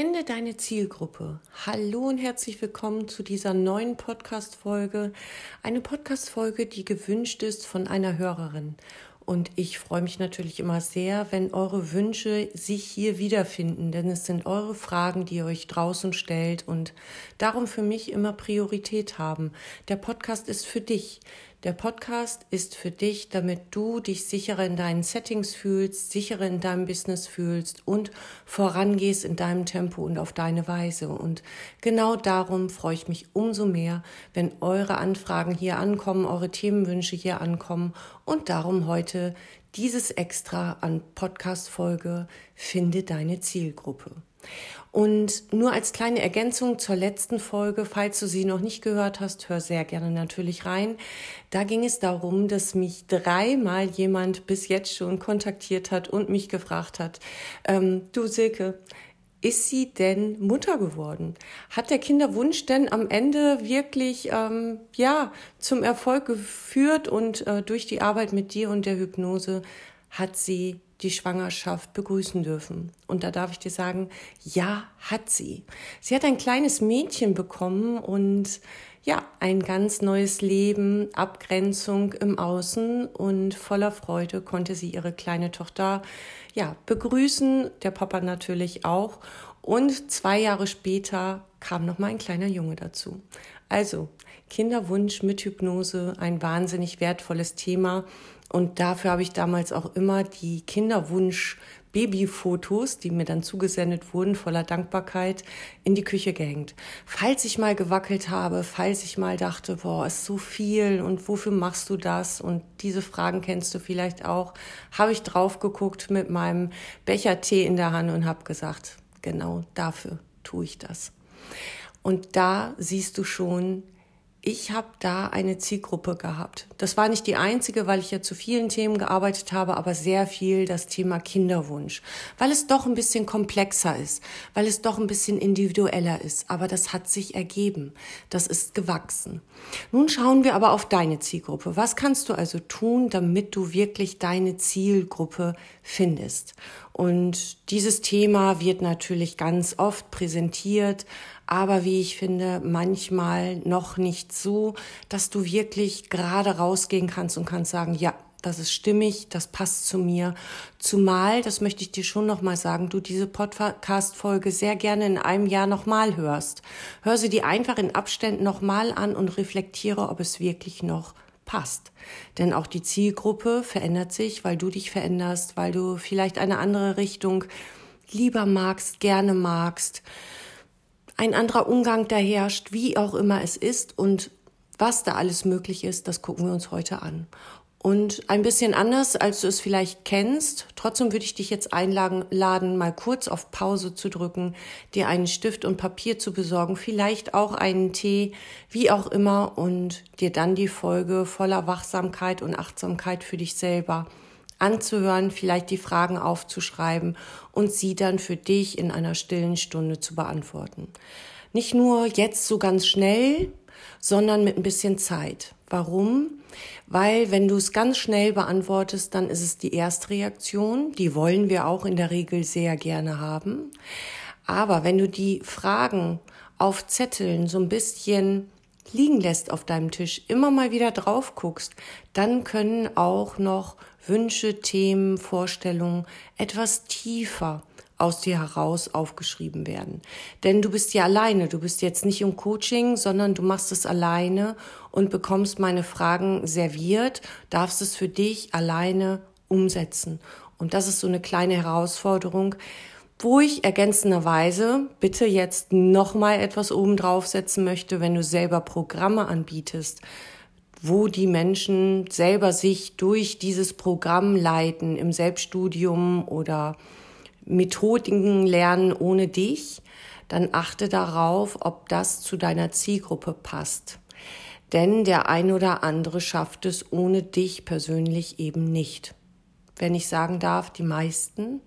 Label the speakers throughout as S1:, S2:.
S1: Finde deine Zielgruppe. Hallo und herzlich willkommen zu dieser neuen Podcast-Folge. Eine Podcast-Folge, die gewünscht ist von einer Hörerin. Und ich freue mich natürlich immer sehr, wenn eure Wünsche sich hier wiederfinden, denn es sind eure Fragen, die ihr euch draußen stellt und darum für mich immer Priorität haben. Der Podcast ist für dich. Der Podcast ist für dich, damit du dich sicherer in deinen Settings fühlst, sicherer in deinem Business fühlst und vorangehst in deinem Tempo und auf deine Weise. Und genau darum freue ich mich umso mehr, wenn eure Anfragen hier ankommen, eure Themenwünsche hier ankommen und darum heute dieses Extra an Podcast-Folge Finde deine Zielgruppe. Und nur als kleine Ergänzung zur letzten Folge, falls du sie noch nicht gehört hast, hör sehr gerne natürlich rein. Da ging es darum, dass mich dreimal jemand bis jetzt schon kontaktiert hat und mich gefragt hat, ähm, du Silke, ist sie denn Mutter geworden? Hat der Kinderwunsch denn am Ende wirklich ähm, ja zum Erfolg geführt und äh, durch die Arbeit mit dir und der Hypnose hat sie die Schwangerschaft begrüßen dürfen. Und da darf ich dir sagen, ja, hat sie. Sie hat ein kleines Mädchen bekommen und ja, ein ganz neues Leben, Abgrenzung im Außen und voller Freude konnte sie ihre kleine Tochter ja, begrüßen, der Papa natürlich auch. Und zwei Jahre später kam noch mal ein kleiner Junge dazu. Also, Kinderwunsch mit Hypnose, ein wahnsinnig wertvolles Thema. Und dafür habe ich damals auch immer die Kinderwunsch Babyfotos, die mir dann zugesendet wurden, voller Dankbarkeit, in die Küche gehängt. Falls ich mal gewackelt habe, falls ich mal dachte, boah, ist so viel und wofür machst du das? Und diese Fragen kennst du vielleicht auch, habe ich drauf geguckt mit meinem Becher Tee in der Hand und habe gesagt, genau dafür tue ich das. Und da siehst du schon, ich habe da eine Zielgruppe gehabt. Das war nicht die einzige, weil ich ja zu vielen Themen gearbeitet habe, aber sehr viel das Thema Kinderwunsch, weil es doch ein bisschen komplexer ist, weil es doch ein bisschen individueller ist. Aber das hat sich ergeben. Das ist gewachsen. Nun schauen wir aber auf deine Zielgruppe. Was kannst du also tun, damit du wirklich deine Zielgruppe findest? Und dieses Thema wird natürlich ganz oft präsentiert, aber wie ich finde, manchmal noch nicht so, dass du wirklich gerade rausgehen kannst und kannst sagen, ja, das ist stimmig, das passt zu mir. Zumal, das möchte ich dir schon nochmal sagen, du diese Podcast-Folge sehr gerne in einem Jahr nochmal hörst. Hör sie dir einfach in Abständen nochmal an und reflektiere, ob es wirklich noch passt. Denn auch die Zielgruppe verändert sich, weil du dich veränderst, weil du vielleicht eine andere Richtung lieber magst, gerne magst ein anderer Umgang da herrscht, wie auch immer es ist und was da alles möglich ist, das gucken wir uns heute an. Und ein bisschen anders, als du es vielleicht kennst. Trotzdem würde ich dich jetzt einladen, mal kurz auf Pause zu drücken, dir einen Stift und Papier zu besorgen, vielleicht auch einen Tee, wie auch immer, und dir dann die Folge voller Wachsamkeit und Achtsamkeit für dich selber anzuhören, vielleicht die Fragen aufzuschreiben und sie dann für dich in einer stillen Stunde zu beantworten. Nicht nur jetzt so ganz schnell, sondern mit ein bisschen Zeit. Warum? Weil wenn du es ganz schnell beantwortest, dann ist es die Erstreaktion. Die wollen wir auch in der Regel sehr gerne haben. Aber wenn du die Fragen auf Zetteln so ein bisschen liegen lässt auf deinem Tisch, immer mal wieder drauf guckst, dann können auch noch Wünsche, Themen, Vorstellungen etwas tiefer aus dir heraus aufgeschrieben werden. Denn du bist ja alleine, du bist jetzt nicht im Coaching, sondern du machst es alleine und bekommst meine Fragen serviert, darfst es für dich alleine umsetzen. Und das ist so eine kleine Herausforderung, wo ich ergänzenderweise bitte jetzt nochmal etwas oben draufsetzen möchte, wenn du selber Programme anbietest, wo die Menschen selber sich durch dieses Programm leiten im Selbststudium oder Methodiken lernen ohne dich, dann achte darauf, ob das zu deiner Zielgruppe passt. Denn der ein oder andere schafft es ohne dich persönlich eben nicht. Wenn ich sagen darf, die meisten,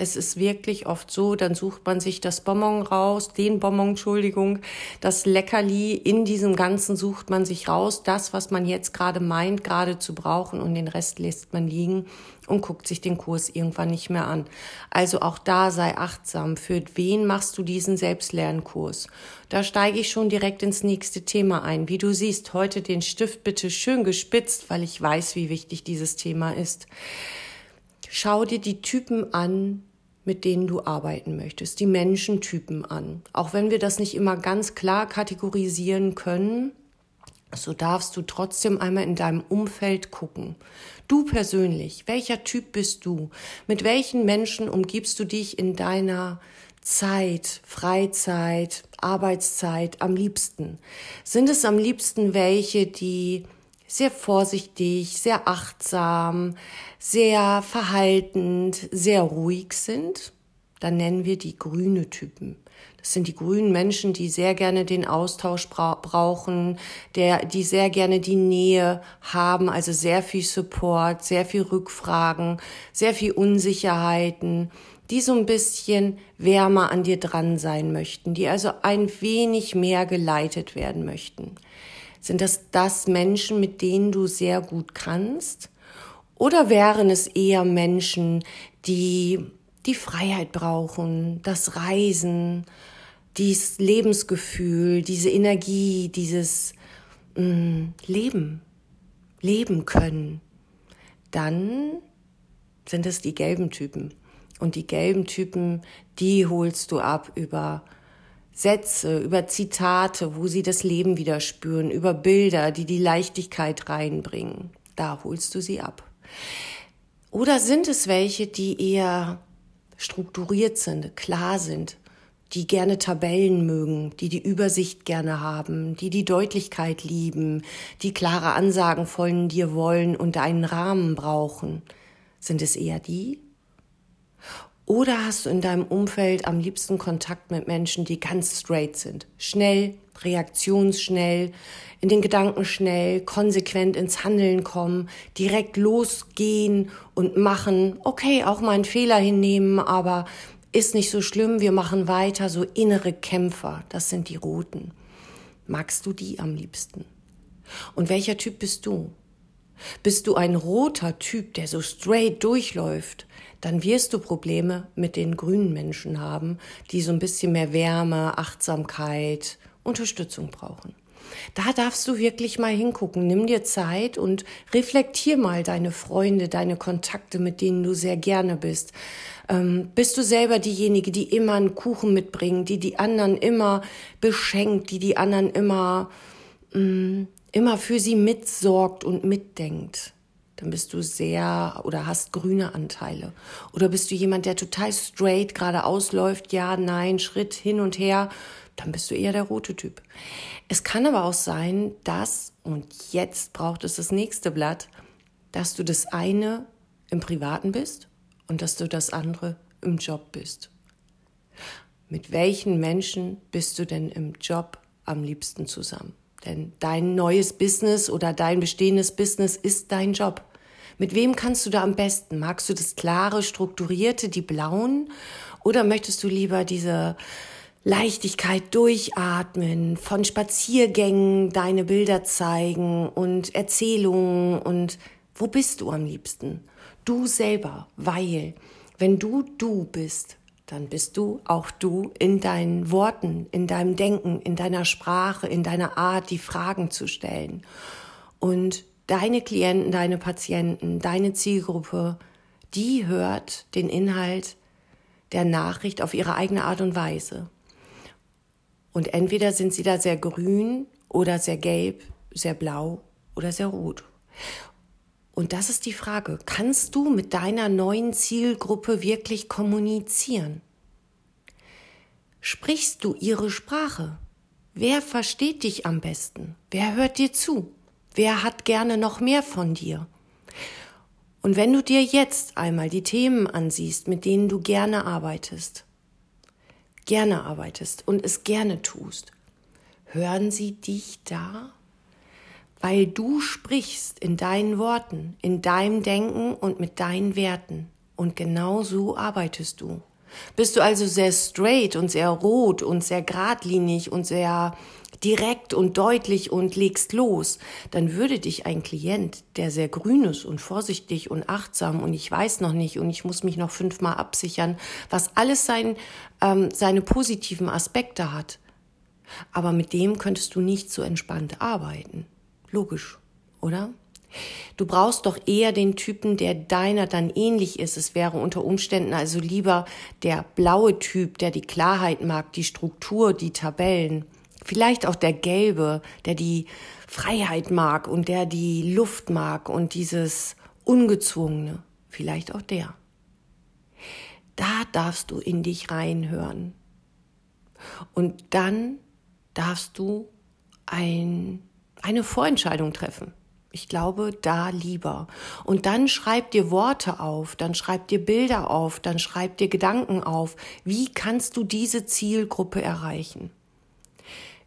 S1: Es ist wirklich oft so, dann sucht man sich das Bonbon raus, den Bonbon, Entschuldigung, das Leckerli. In diesem Ganzen sucht man sich raus, das, was man jetzt gerade meint, gerade zu brauchen und den Rest lässt man liegen und guckt sich den Kurs irgendwann nicht mehr an. Also auch da sei achtsam. Für wen machst du diesen Selbstlernkurs? Da steige ich schon direkt ins nächste Thema ein. Wie du siehst, heute den Stift bitte schön gespitzt, weil ich weiß, wie wichtig dieses Thema ist. Schau dir die Typen an, mit denen du arbeiten möchtest, die Menschentypen an. Auch wenn wir das nicht immer ganz klar kategorisieren können, so darfst du trotzdem einmal in deinem Umfeld gucken. Du persönlich, welcher Typ bist du? Mit welchen Menschen umgibst du dich in deiner Zeit, Freizeit, Arbeitszeit am liebsten? Sind es am liebsten welche, die sehr vorsichtig, sehr achtsam, sehr verhaltend, sehr ruhig sind, dann nennen wir die grüne Typen. Das sind die grünen Menschen, die sehr gerne den Austausch bra brauchen, der, die sehr gerne die Nähe haben, also sehr viel Support, sehr viel Rückfragen, sehr viel Unsicherheiten, die so ein bisschen wärmer an dir dran sein möchten, die also ein wenig mehr geleitet werden möchten. Sind das das Menschen, mit denen du sehr gut kannst? Oder wären es eher Menschen, die die Freiheit brauchen, das Reisen, dieses Lebensgefühl, diese Energie, dieses mh, mm, Leben, leben können? Dann sind es die gelben Typen. Und die gelben Typen, die holst du ab über Sätze, über Zitate, wo sie das Leben wieder spüren, über Bilder, die die Leichtigkeit reinbringen. Da holst du sie ab. Oder sind es welche, die eher strukturiert sind, klar sind, die gerne Tabellen mögen, die die Übersicht gerne haben, die die Deutlichkeit lieben, die klare Ansagen von dir wollen und einen Rahmen brauchen? Sind es eher die? Oder hast du in deinem Umfeld am liebsten Kontakt mit Menschen, die ganz straight sind? Schnell, reaktionsschnell, in den Gedanken schnell, konsequent ins Handeln kommen, direkt losgehen und machen. Okay, auch mal einen Fehler hinnehmen, aber ist nicht so schlimm, wir machen weiter. So innere Kämpfer, das sind die Roten. Magst du die am liebsten? Und welcher Typ bist du? Bist du ein roter Typ, der so straight durchläuft? Dann wirst du Probleme mit den grünen Menschen haben, die so ein bisschen mehr Wärme, Achtsamkeit, Unterstützung brauchen. Da darfst du wirklich mal hingucken. Nimm dir Zeit und reflektier mal deine Freunde, deine Kontakte, mit denen du sehr gerne bist. Ähm, bist du selber diejenige, die immer einen Kuchen mitbringt, die die anderen immer beschenkt, die die anderen immer mh, mm, immer für sie mitsorgt und mitdenkt, dann bist du sehr oder hast grüne Anteile. Oder bist du jemand, der total straight geradeaus läuft, ja, nein, Schritt hin und her, dann bist du eher der rote Typ. Es kann aber auch sein, dass, und jetzt braucht es das nächste Blatt, dass du das eine im Privaten bist und dass du das andere im Job bist. Mit welchen Menschen bist du denn im Job am liebsten zusammen? Denn dein neues Business oder dein bestehendes Business ist dein Job. Mit wem kannst du da am besten? Magst du das klare, strukturierte, die blauen? Oder möchtest du lieber diese Leichtigkeit durchatmen, von Spaziergängen deine Bilder zeigen und Erzählungen und wo bist du am liebsten? Du selber, weil wenn du du bist, dann bist du auch du in deinen Worten, in deinem Denken, in deiner Sprache, in deiner Art, die Fragen zu stellen. Und deine Klienten, deine Patienten, deine Zielgruppe, die hört den Inhalt der Nachricht auf ihre eigene Art und Weise. Und entweder sind sie da sehr grün oder sehr gelb, sehr blau oder sehr rot. Und das ist die Frage, kannst du mit deiner neuen Zielgruppe wirklich kommunizieren? Sprichst du ihre Sprache? Wer versteht dich am besten? Wer hört dir zu? Wer hat gerne noch mehr von dir? Und wenn du dir jetzt einmal die Themen ansiehst, mit denen du gerne arbeitest, gerne arbeitest und es gerne tust, hören sie dich da? weil du sprichst in deinen Worten, in deinem Denken und mit deinen Werten Und genau so arbeitest du. Bist du also sehr straight und sehr rot und sehr geradlinig und sehr direkt und deutlich und legst los, dann würde dich ein Klient, der sehr grün ist und vorsichtig und achtsam und ich weiß noch nicht und ich muss mich noch fünfmal absichern, was alles sein, ähm, seine positiven Aspekte hat. Aber mit dem könntest du nicht so entspannt arbeiten. Logisch, oder? Du brauchst doch eher den Typen, der deiner dann ähnlich ist. Es wäre unter Umständen also lieber der blaue Typ, der die Klarheit mag, die Struktur, die Tabellen. Vielleicht auch der gelbe, der die Freiheit mag und der die Luft mag und dieses Ungezwungene. Vielleicht auch der. Da darfst du in dich reinhören. Und dann darfst du ein, eine Vorentscheidung treffen. Ich glaube, da lieber. Und dann schreib dir Worte auf, dann schreib dir Bilder auf, dann schreib dir Gedanken auf. Wie kannst du diese Zielgruppe erreichen?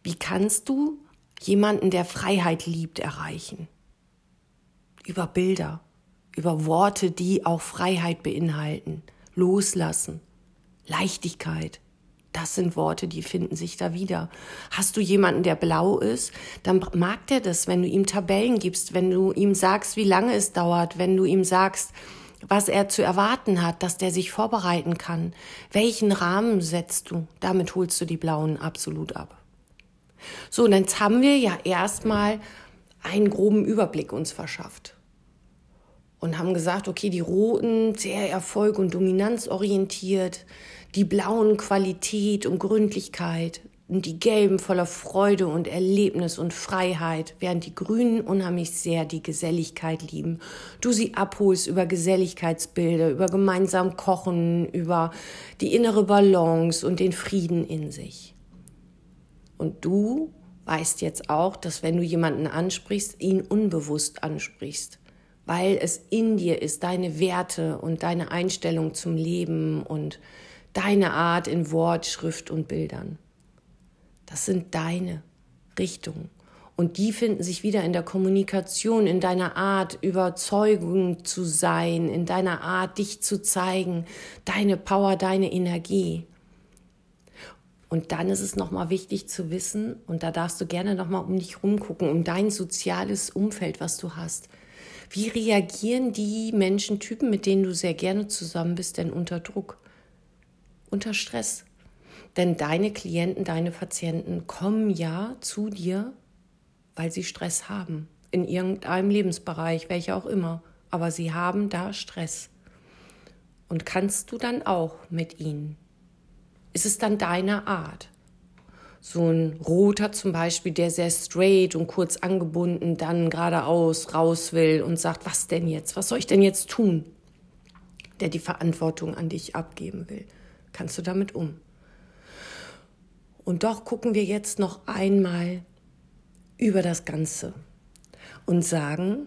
S1: Wie kannst du jemanden, der Freiheit liebt, erreichen? Über Bilder, über Worte, die auch Freiheit beinhalten, loslassen, Leichtigkeit, das sind Worte, die finden sich da wieder. Hast du jemanden, der blau ist, dann mag der das, wenn du ihm Tabellen gibst, wenn du ihm sagst, wie lange es dauert, wenn du ihm sagst, was er zu erwarten hat, dass der sich vorbereiten kann. Welchen Rahmen setzt du? Damit holst du die Blauen absolut ab. So, und jetzt haben wir ja erstmal einen groben Überblick uns verschafft und haben gesagt, okay, die Roten sehr erfolg- und dominanzorientiert, die blauen Qualität und Gründlichkeit und die gelben voller Freude und Erlebnis und Freiheit, während die Grünen unheimlich sehr die Geselligkeit lieben. Du sie abholst über Geselligkeitsbilder, über gemeinsam Kochen, über die innere Balance und den Frieden in sich. Und du weißt jetzt auch, dass wenn du jemanden ansprichst, ihn unbewusst ansprichst, weil es in dir ist, deine Werte und deine Einstellung zum Leben und deine Art in Wort, Schrift und Bildern. Das sind deine Richtungen. Und die finden sich wieder in der Kommunikation, in deiner Art, Überzeugung zu sein, in deiner Art, dich zu zeigen, deine Power, deine Energie. Und dann ist es nochmal wichtig zu wissen, und da darfst du gerne nochmal um dich rumgucken, um dein soziales Umfeld, was du hast. Wie reagieren die Menschentypen, mit denen du sehr gerne zusammen bist, denn unter Druck? unter Stress. Denn deine Klienten, deine Patienten kommen ja zu dir, weil sie Stress haben. In irgendeinem Lebensbereich, welcher auch immer. Aber sie haben da Stress. Und kannst du dann auch mit ihnen? Ist es dann deine Art? So ein Roter zum Beispiel, der sehr straight und kurz angebunden dann geradeaus raus will und sagt, was denn jetzt? Was soll ich denn jetzt tun? Der die Verantwortung an dich abgeben will kannst du damit um. Und doch gucken wir jetzt noch einmal über das Ganze und sagen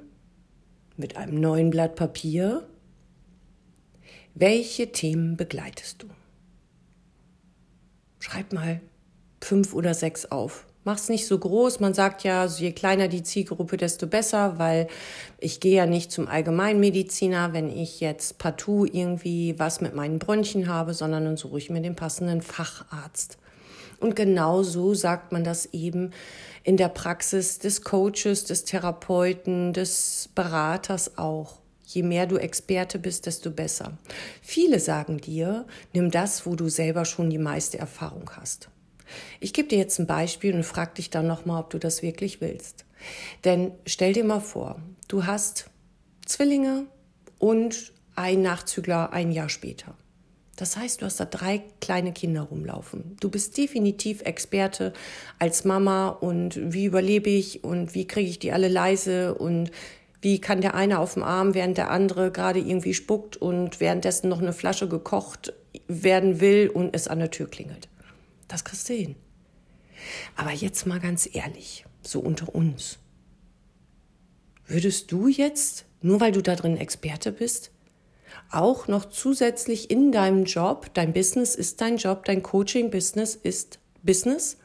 S1: mit einem neuen Blatt Papier, welche Themen begleitest du? Schreib mal fünf oder sechs auf mach's nicht so groß. Man sagt ja, je kleiner die Zielgruppe, desto besser, weil ich gehe ja nicht zum Allgemeinmediziner, wenn ich jetzt partout irgendwie was mit meinen Bronchien habe, sondern dann suche ich mir den passenden Facharzt. Und genau so sagt man das eben in der Praxis des Coaches, des Therapeuten, des Beraters auch. Je mehr du Experte bist, desto besser. Viele sagen dir, nimm das, wo du selber schon die meiste Erfahrung hast. Ich gebe dir jetzt ein Beispiel und frage dich dann nochmal, ob du das wirklich willst. Denn stell dir mal vor, du hast Zwillinge und ein Nachzügler ein Jahr später. Das heißt, du hast da drei kleine Kinder rumlaufen. Du bist definitiv Experte als Mama und wie überlebe ich und wie kriege ich die alle leise und wie kann der eine auf dem Arm, während der andere gerade irgendwie spuckt und währenddessen noch eine Flasche gekocht werden will und es an der Tür klingelt. Das kriegst du hin. Aber jetzt mal ganz ehrlich, so unter uns. Würdest du jetzt, nur weil du da drin Experte bist, auch noch zusätzlich in deinem Job, dein Business ist dein Job, dein Coaching-Business ist Business,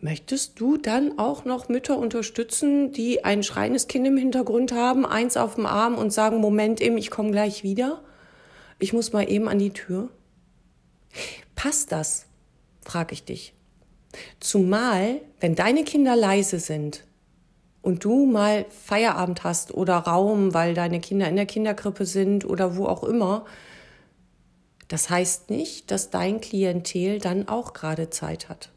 S1: möchtest du dann auch noch Mütter unterstützen, die ein schreiendes Kind im Hintergrund haben, eins auf dem Arm und sagen, Moment, ich komme gleich wieder? ich muss mal eben an die Tür. Passt das? frage ich dich. Zumal, wenn deine Kinder leise sind und du mal Feierabend hast oder Raum, weil deine Kinder in der Kinderkrippe sind oder wo auch immer, das heißt nicht, dass dein Klientel dann auch gerade Zeit hat.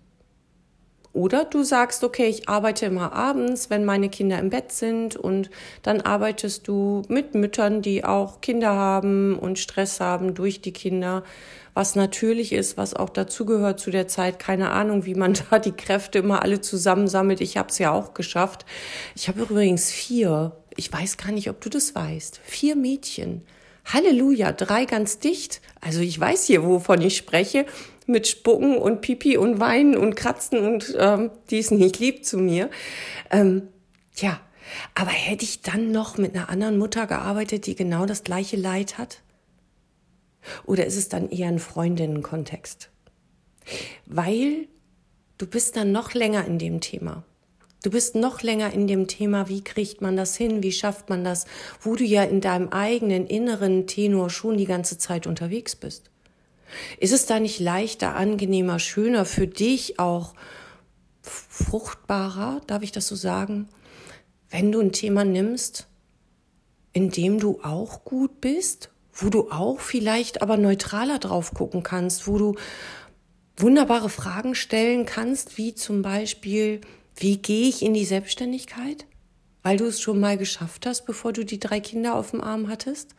S1: Oder du sagst, okay, ich arbeite immer abends, wenn meine Kinder im Bett sind und dann arbeitest du mit Müttern, die auch Kinder haben und Stress haben durch die Kinder, was natürlich ist, was auch dazugehört zu der Zeit. Keine Ahnung, wie man da die Kräfte immer alle zusammensammelt. Ich habe es ja auch geschafft. Ich habe übrigens vier, ich weiß gar nicht, ob du das weißt, vier Mädchen. Halleluja, drei ganz dicht. Also ich weiß hier, wovon ich spreche mit Spucken und Pipi und Weinen und Kratzen und ähm, die ist nicht lieb zu mir. Ähm, ja, aber hätte ich dann noch mit einer anderen Mutter gearbeitet, die genau das gleiche Leid hat? Oder ist es dann eher ein Freundinnenkontext? Weil du bist dann noch länger in dem Thema. Du bist noch länger in dem Thema, wie kriegt man das hin, wie schafft man das, wo du ja in deinem eigenen inneren Tenor schon die ganze Zeit unterwegs bist. Ist es da nicht leichter, angenehmer, schöner für dich auch fruchtbarer, darf ich das so sagen, wenn du ein Thema nimmst, in dem du auch gut bist, wo du auch vielleicht aber neutraler drauf gucken kannst, wo du wunderbare Fragen stellen kannst, wie zum Beispiel, wie gehe ich in die Selbstständigkeit? Weil du es schon mal geschafft hast, bevor du die drei Kinder auf dem Arm hattest?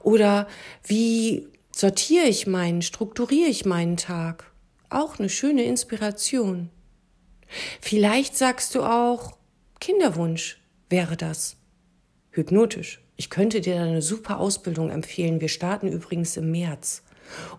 S1: Oder wie sortiere ich meinen, strukturiere ich meinen Tag. Auch eine schöne Inspiration. Vielleicht sagst du auch, Kinderwunsch wäre das. Hypnotisch. Ich könnte dir eine super Ausbildung empfehlen. Wir starten übrigens im März.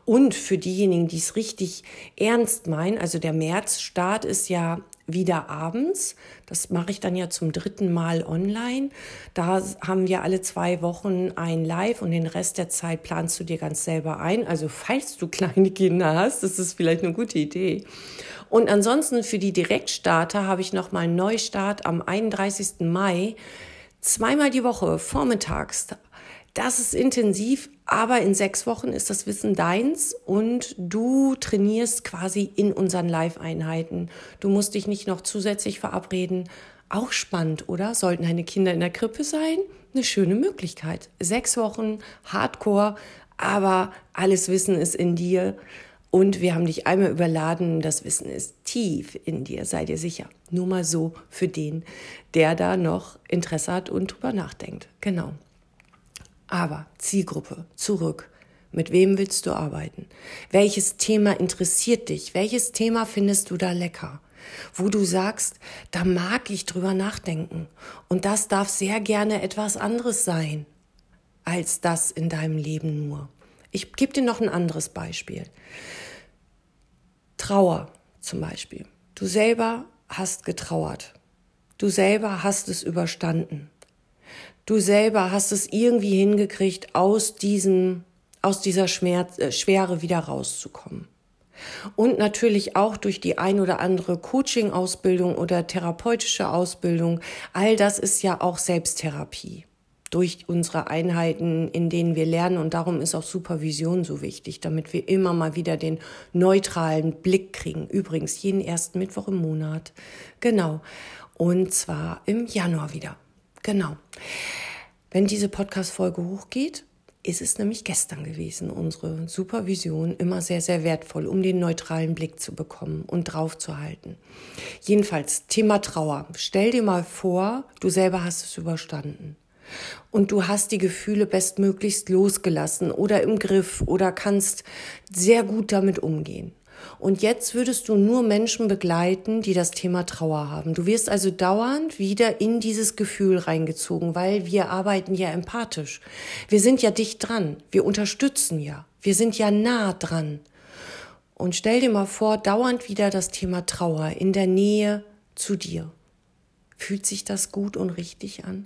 S1: Und für diejenigen, die es richtig ernst meinen, also der Märzstart ist ja wieder abends. Das mache ich dann ja zum dritten Mal online. Da haben wir alle zwei Wochen ein Live und den Rest der Zeit planst du dir ganz selber ein. Also falls du kleine Kinder hast, das ist vielleicht eine gute Idee. Und ansonsten für die Direktstarter habe ich noch mal einen Neustart am 31. Mai. Zweimal die Woche vormittags das ist intensiv, aber in sechs Wochen ist das Wissen deins und du trainierst quasi in unseren Live-Einheiten. Du musst dich nicht noch zusätzlich verabreden. Auch spannend, oder? Sollten deine Kinder in der Krippe sein? Eine schöne Möglichkeit. Sechs Wochen, Hardcore, aber alles Wissen ist in dir. Und wir haben dich einmal überladen, das Wissen ist tief in dir, sei dir sicher. Nur mal so für den, der da noch Interesse hat und drüber nachdenkt. Genau. Aber Zielgruppe, zurück. Mit wem willst du arbeiten? Welches Thema interessiert dich? Welches Thema findest du da lecker? Wo du sagst, da mag ich drüber nachdenken. Und das darf sehr gerne etwas anderes sein als das in deinem Leben nur. Ich gebe dir noch ein anderes Beispiel. Trauer zum Beispiel. Du selber hast getrauert. Du selber hast es überstanden du selber hast es irgendwie hingekriegt, aus diesem, aus dieser Schmerz, äh, Schwere wieder rauszukommen. Und natürlich auch durch die ein oder andere Coaching-Ausbildung oder therapeutische Ausbildung. All das ist ja auch Selbsttherapie durch unsere Einheiten, in denen wir lernen. Und darum ist auch Supervision so wichtig, damit wir immer mal wieder den neutralen Blick kriegen. Übrigens jeden ersten Mittwoch im Monat. Genau. Und zwar im Januar wieder. Genau. Wenn diese Podcast-Folge hochgeht, ist es nämlich gestern gewesen, unsere Supervision immer sehr, sehr wertvoll, um den neutralen Blick zu bekommen und drauf zu halten. Jedenfalls, Thema Trauer. Stell dir mal vor, du selber hast es überstanden. Und du hast die Gefühle bestmöglichst losgelassen oder im Griff oder kannst sehr gut damit umgehen. Und jetzt würdest du nur Menschen begleiten, die das Thema Trauer haben. Du wirst also dauernd wieder in dieses Gefühl reingezogen, weil wir arbeiten ja empathisch. Wir sind ja dicht dran. Wir unterstützen ja. Wir sind ja nah dran. Und stell dir mal vor, dauernd wieder das Thema Trauer in der Nähe zu dir. Fühlt sich das gut und richtig an?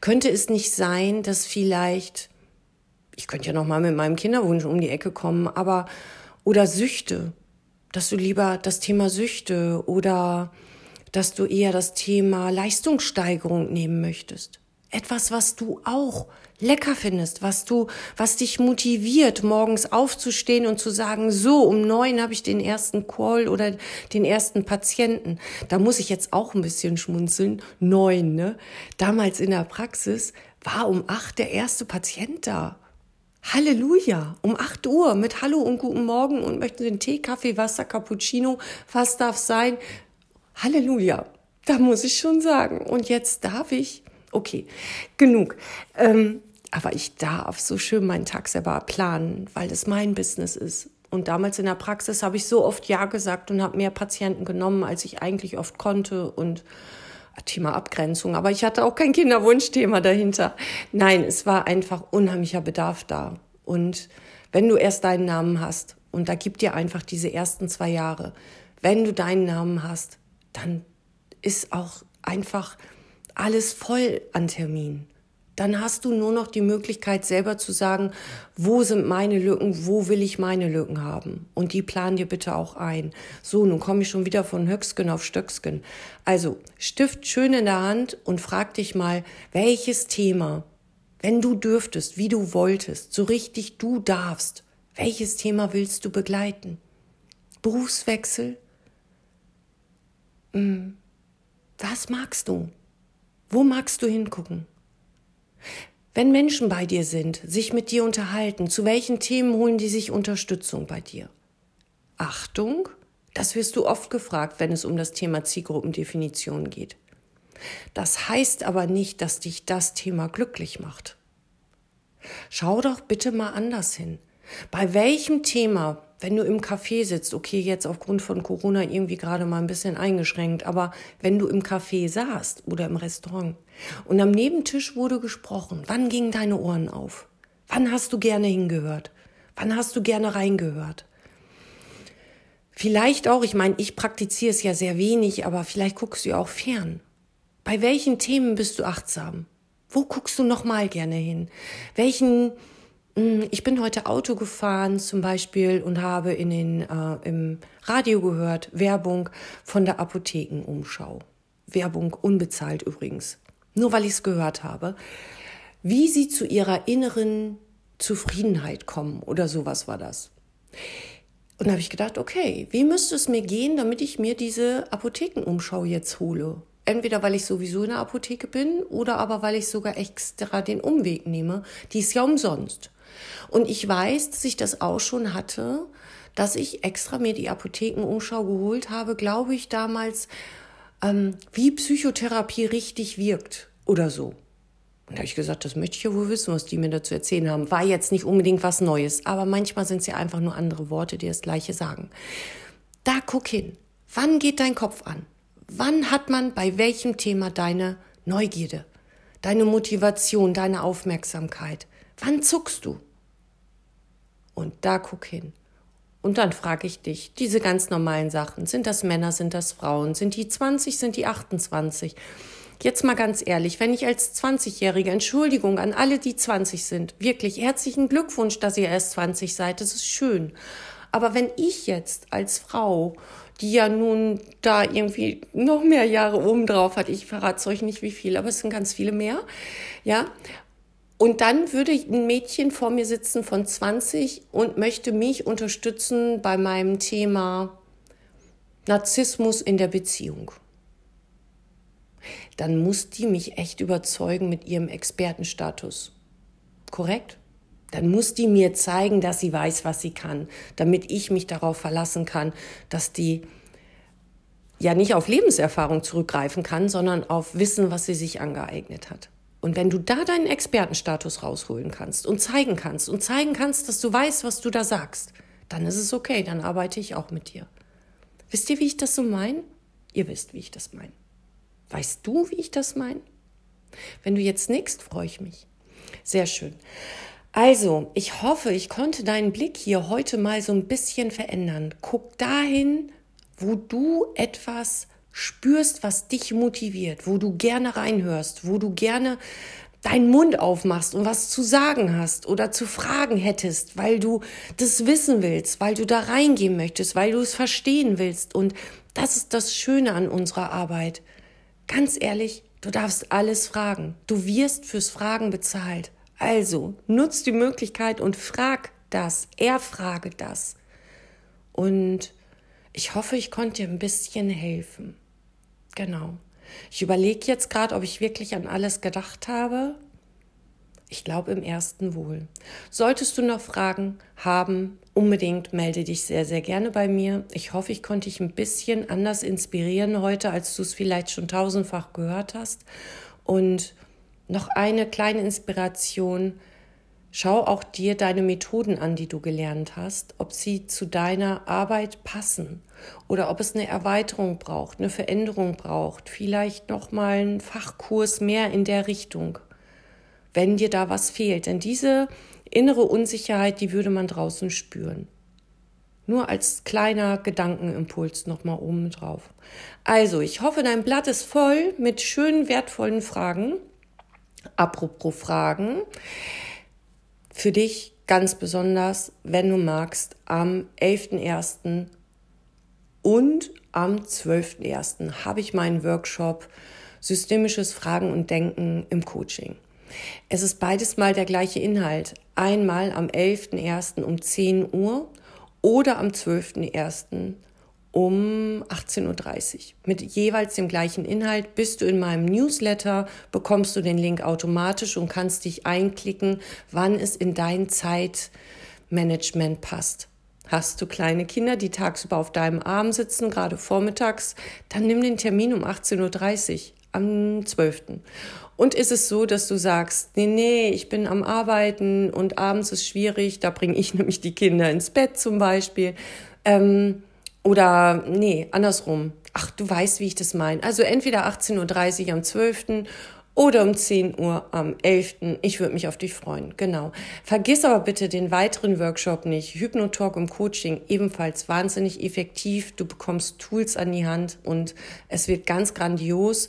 S1: Könnte es nicht sein, dass vielleicht, ich könnte ja noch mal mit meinem Kinderwunsch um die Ecke kommen, aber oder Süchte, dass du lieber das Thema Süchte oder dass du eher das Thema Leistungssteigerung nehmen möchtest. Etwas, was du auch lecker findest, was du, was dich motiviert, morgens aufzustehen und zu sagen, so, um neun habe ich den ersten Call oder den ersten Patienten. Da muss ich jetzt auch ein bisschen schmunzeln. Neun, ne? Damals in der Praxis war um acht der erste Patient da. Halleluja, um acht Uhr mit Hallo und guten Morgen und möchten einen Tee, Kaffee, Wasser, Cappuccino, was darf sein? Halleluja, da muss ich schon sagen. Und jetzt darf ich, okay, genug. Ähm, aber ich darf so schön meinen Tag selber planen, weil das mein Business ist. Und damals in der Praxis habe ich so oft Ja gesagt und habe mehr Patienten genommen, als ich eigentlich oft konnte. Und Thema Abgrenzung, aber ich hatte auch kein Kinderwunschthema dahinter. Nein, es war einfach unheimlicher Bedarf da. Und wenn du erst deinen Namen hast, und da gibt dir einfach diese ersten zwei Jahre, wenn du deinen Namen hast, dann ist auch einfach alles voll an Terminen dann hast du nur noch die Möglichkeit selber zu sagen, wo sind meine Lücken, wo will ich meine Lücken haben. Und die planen dir bitte auch ein. So, nun komme ich schon wieder von Höcksken auf Stöcksken. Also Stift schön in der Hand und frag dich mal, welches Thema, wenn du dürftest, wie du wolltest, so richtig du darfst, welches Thema willst du begleiten? Berufswechsel? Hm. Was magst du? Wo magst du hingucken? Wenn Menschen bei dir sind, sich mit dir unterhalten, zu welchen Themen holen die sich Unterstützung bei dir? Achtung, das wirst du oft gefragt, wenn es um das Thema Zielgruppendefinition geht. Das heißt aber nicht, dass dich das Thema glücklich macht. Schau doch bitte mal anders hin. Bei welchem Thema wenn du im Café sitzt, okay, jetzt aufgrund von Corona irgendwie gerade mal ein bisschen eingeschränkt, aber wenn du im Café saßt oder im Restaurant und am Nebentisch wurde gesprochen, wann gingen deine Ohren auf? Wann hast du gerne hingehört? Wann hast du gerne reingehört? Vielleicht auch, ich meine, ich praktiziere es ja sehr wenig, aber vielleicht guckst du ja auch fern. Bei welchen Themen bist du achtsam? Wo guckst du noch mal gerne hin? Welchen Mm, ich bin heute Auto gefahren zum Beispiel und habe in den, äh, im Radio gehört Werbung von der Apothekenumschau. Werbung unbezahlt übrigens. Nur weil ich es gehört habe. Wie sie zu ihrer inneren Zufriedenheit kommen oder sowas war das. Und da habe ich gedacht, okay, wie müsste es mir gehen, damit ich mir diese Apothekenumschau jetzt hole? Entweder weil ich sowieso in der Apotheke bin oder aber weil ich sogar extra den Umweg nehme. Die ist ja umsonst. Und ich weiß, dass ich das auch schon hatte, dass ich extra mir die Apothekenumschau geholt habe, glaube ich damals, ähm, wie Psychotherapie richtig wirkt oder so. Und da habe ich gesagt, das möchte ich ja wohl wissen, was die mir dazu erzählen haben. War jetzt nicht unbedingt was Neues, aber manchmal sind es ja einfach nur andere Worte, die das Gleiche sagen. Da guck hin. Wann geht dein Kopf an? Wann hat man bei welchem Thema deine Neugierde, deine Motivation, deine Aufmerksamkeit? Wann zuckst du? Und da guck hin. Und dann frage ich dich, diese ganz normalen Sachen, sind das Männer, sind das Frauen, sind die 20, sind die 28? Jetzt mal ganz ehrlich, wenn ich als 20-Jährige, Entschuldigung an alle, die 20 sind, wirklich herzlichen Glückwunsch, dass ihr erst 20 seid, das ist schön. Aber wenn ich jetzt als Frau, die ja nun da irgendwie noch mehr Jahre oben drauf hat, ich verrate euch nicht wie viel, aber es sind ganz viele mehr, ja, und dann würde ein Mädchen vor mir sitzen von 20 und möchte mich unterstützen bei meinem Thema Narzissmus in der Beziehung. Dann muss die mich echt überzeugen mit ihrem Expertenstatus. Korrekt? Dann muss die mir zeigen, dass sie weiß, was sie kann, damit ich mich darauf verlassen kann, dass die ja nicht auf Lebenserfahrung zurückgreifen kann, sondern auf Wissen, was sie sich angeeignet hat. Und wenn du da deinen Expertenstatus rausholen kannst und zeigen kannst und zeigen kannst, dass du weißt, was du da sagst, dann ist es okay, dann arbeite ich auch mit dir. Wisst ihr, wie ich das so meine? Ihr wisst, wie ich das meine. Weißt du, wie ich das meine? Wenn du jetzt nickst, freue ich mich. Sehr schön. Also, ich hoffe, ich konnte deinen Blick hier heute mal so ein bisschen verändern. Guck dahin, wo du etwas spürst, was dich motiviert, wo du gerne reinhörst, wo du gerne deinen Mund aufmachst und was zu sagen hast oder zu fragen hättest, weil du das wissen willst, weil du da reingehen möchtest, weil du es verstehen willst. Und das ist das Schöne an unserer Arbeit. Ganz ehrlich, du darfst alles fragen. Du wirst fürs Fragen bezahlt. Also nutz die Möglichkeit und frag das, erfrage das. Und ich hoffe, ich konnte dir ein bisschen helfen. Genau. Ich überlege jetzt gerade, ob ich wirklich an alles gedacht habe. Ich glaube im ersten wohl. Solltest du noch Fragen haben, unbedingt melde dich sehr, sehr gerne bei mir. Ich hoffe, ich konnte dich ein bisschen anders inspirieren heute, als du es vielleicht schon tausendfach gehört hast. Und noch eine kleine Inspiration. Schau auch dir deine Methoden an, die du gelernt hast, ob sie zu deiner Arbeit passen oder ob es eine Erweiterung braucht, eine Veränderung braucht, vielleicht noch mal einen Fachkurs mehr in der Richtung wenn dir da was fehlt. Denn diese innere Unsicherheit, die würde man draußen spüren. Nur als kleiner Gedankenimpuls nochmal oben drauf. Also, ich hoffe, dein Blatt ist voll mit schönen, wertvollen Fragen. Apropos Fragen. Für dich ganz besonders, wenn du magst, am 11.01. und am 12.01. habe ich meinen Workshop Systemisches Fragen und Denken im Coaching. Es ist beides mal der gleiche Inhalt. Einmal am 11.01. um 10 Uhr oder am 12.01. um 18.30 Uhr. Mit jeweils dem gleichen Inhalt bist du in meinem Newsletter, bekommst du den Link automatisch und kannst dich einklicken, wann es in dein Zeitmanagement passt. Hast du kleine Kinder, die tagsüber auf deinem Arm sitzen, gerade vormittags, dann nimm den Termin um 18.30 Uhr am 12. Und ist es so, dass du sagst, nee, nee, ich bin am Arbeiten und abends ist schwierig, da bringe ich nämlich die Kinder ins Bett zum Beispiel. Ähm, oder nee, andersrum. Ach, du weißt, wie ich das meine. Also entweder 18.30 Uhr am 12. oder um 10 Uhr am 11. Ich würde mich auf dich freuen. Genau. Vergiss aber bitte den weiteren Workshop nicht. Hypnotalk im Coaching ebenfalls wahnsinnig effektiv. Du bekommst Tools an die Hand und es wird ganz grandios.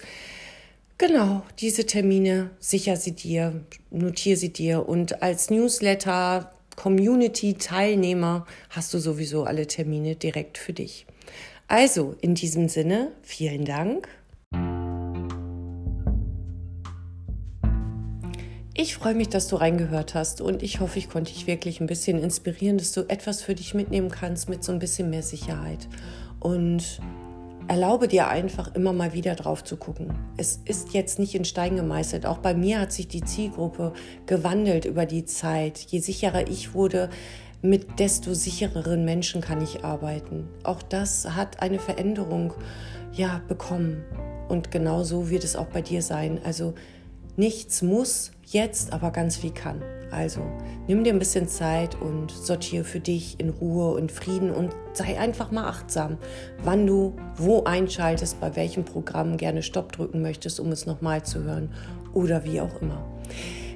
S1: Genau, diese Termine sicher sie dir, notiere sie dir und als Newsletter Community Teilnehmer hast du sowieso alle Termine direkt für dich. Also, in diesem Sinne, vielen Dank. Ich freue mich, dass du reingehört hast und ich hoffe, ich konnte dich wirklich ein bisschen inspirieren, dass du etwas für dich mitnehmen kannst mit so ein bisschen mehr Sicherheit. Und erlaube dir einfach immer mal wieder drauf zu gucken. Es ist jetzt nicht in Stein gemeißelt. Auch bei mir hat sich die Zielgruppe gewandelt über die Zeit. Je sicherer ich wurde, mit desto sichereren Menschen kann ich arbeiten. Auch das hat eine Veränderung ja bekommen. Und genau so wird es auch bei dir sein. Also nichts muss jetzt, aber ganz viel kann. Also nimm dir ein bisschen Zeit und sortiere für dich in Ruhe und Frieden und sei einfach mal achtsam, wann du wo einschaltest, bei welchem Programm gerne Stopp drücken möchtest, um es nochmal zu hören oder wie auch immer.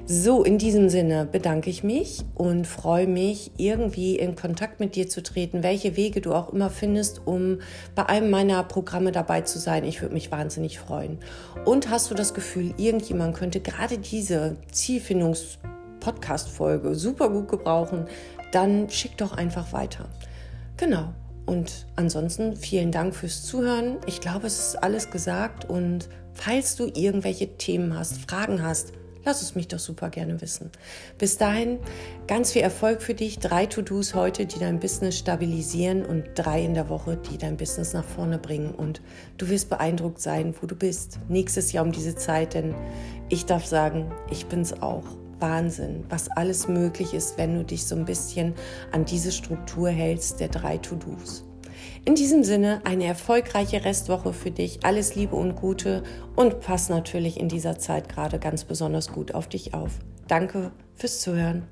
S1: So, in diesem Sinne bedanke ich mich und freue mich, irgendwie in Kontakt mit dir zu treten, welche Wege du auch immer findest, um bei einem meiner Programme dabei zu sein. Ich würde mich wahnsinnig freuen. Und hast du das Gefühl, irgendjemand könnte gerade diese Zielfindungs- Podcast-Folge super gut gebrauchen, dann schick doch einfach weiter. Genau. Und ansonsten vielen Dank fürs Zuhören. Ich glaube, es ist alles gesagt. Und falls du irgendwelche Themen hast, Fragen hast, lass es mich doch super gerne wissen. Bis dahin ganz viel Erfolg für dich. Drei To-Dos heute, die dein Business stabilisieren und drei in der Woche, die dein Business nach vorne bringen. Und du wirst beeindruckt sein, wo du bist. Nächstes Jahr um diese Zeit, denn ich darf sagen, ich bin's auch. Wahnsinn, was alles möglich ist, wenn du dich so ein bisschen an diese Struktur hältst der drei To-Dos. In diesem Sinne eine erfolgreiche Restwoche für dich. Alles Liebe und Gute und pass natürlich in dieser Zeit gerade ganz besonders gut auf dich auf. Danke fürs Zuhören.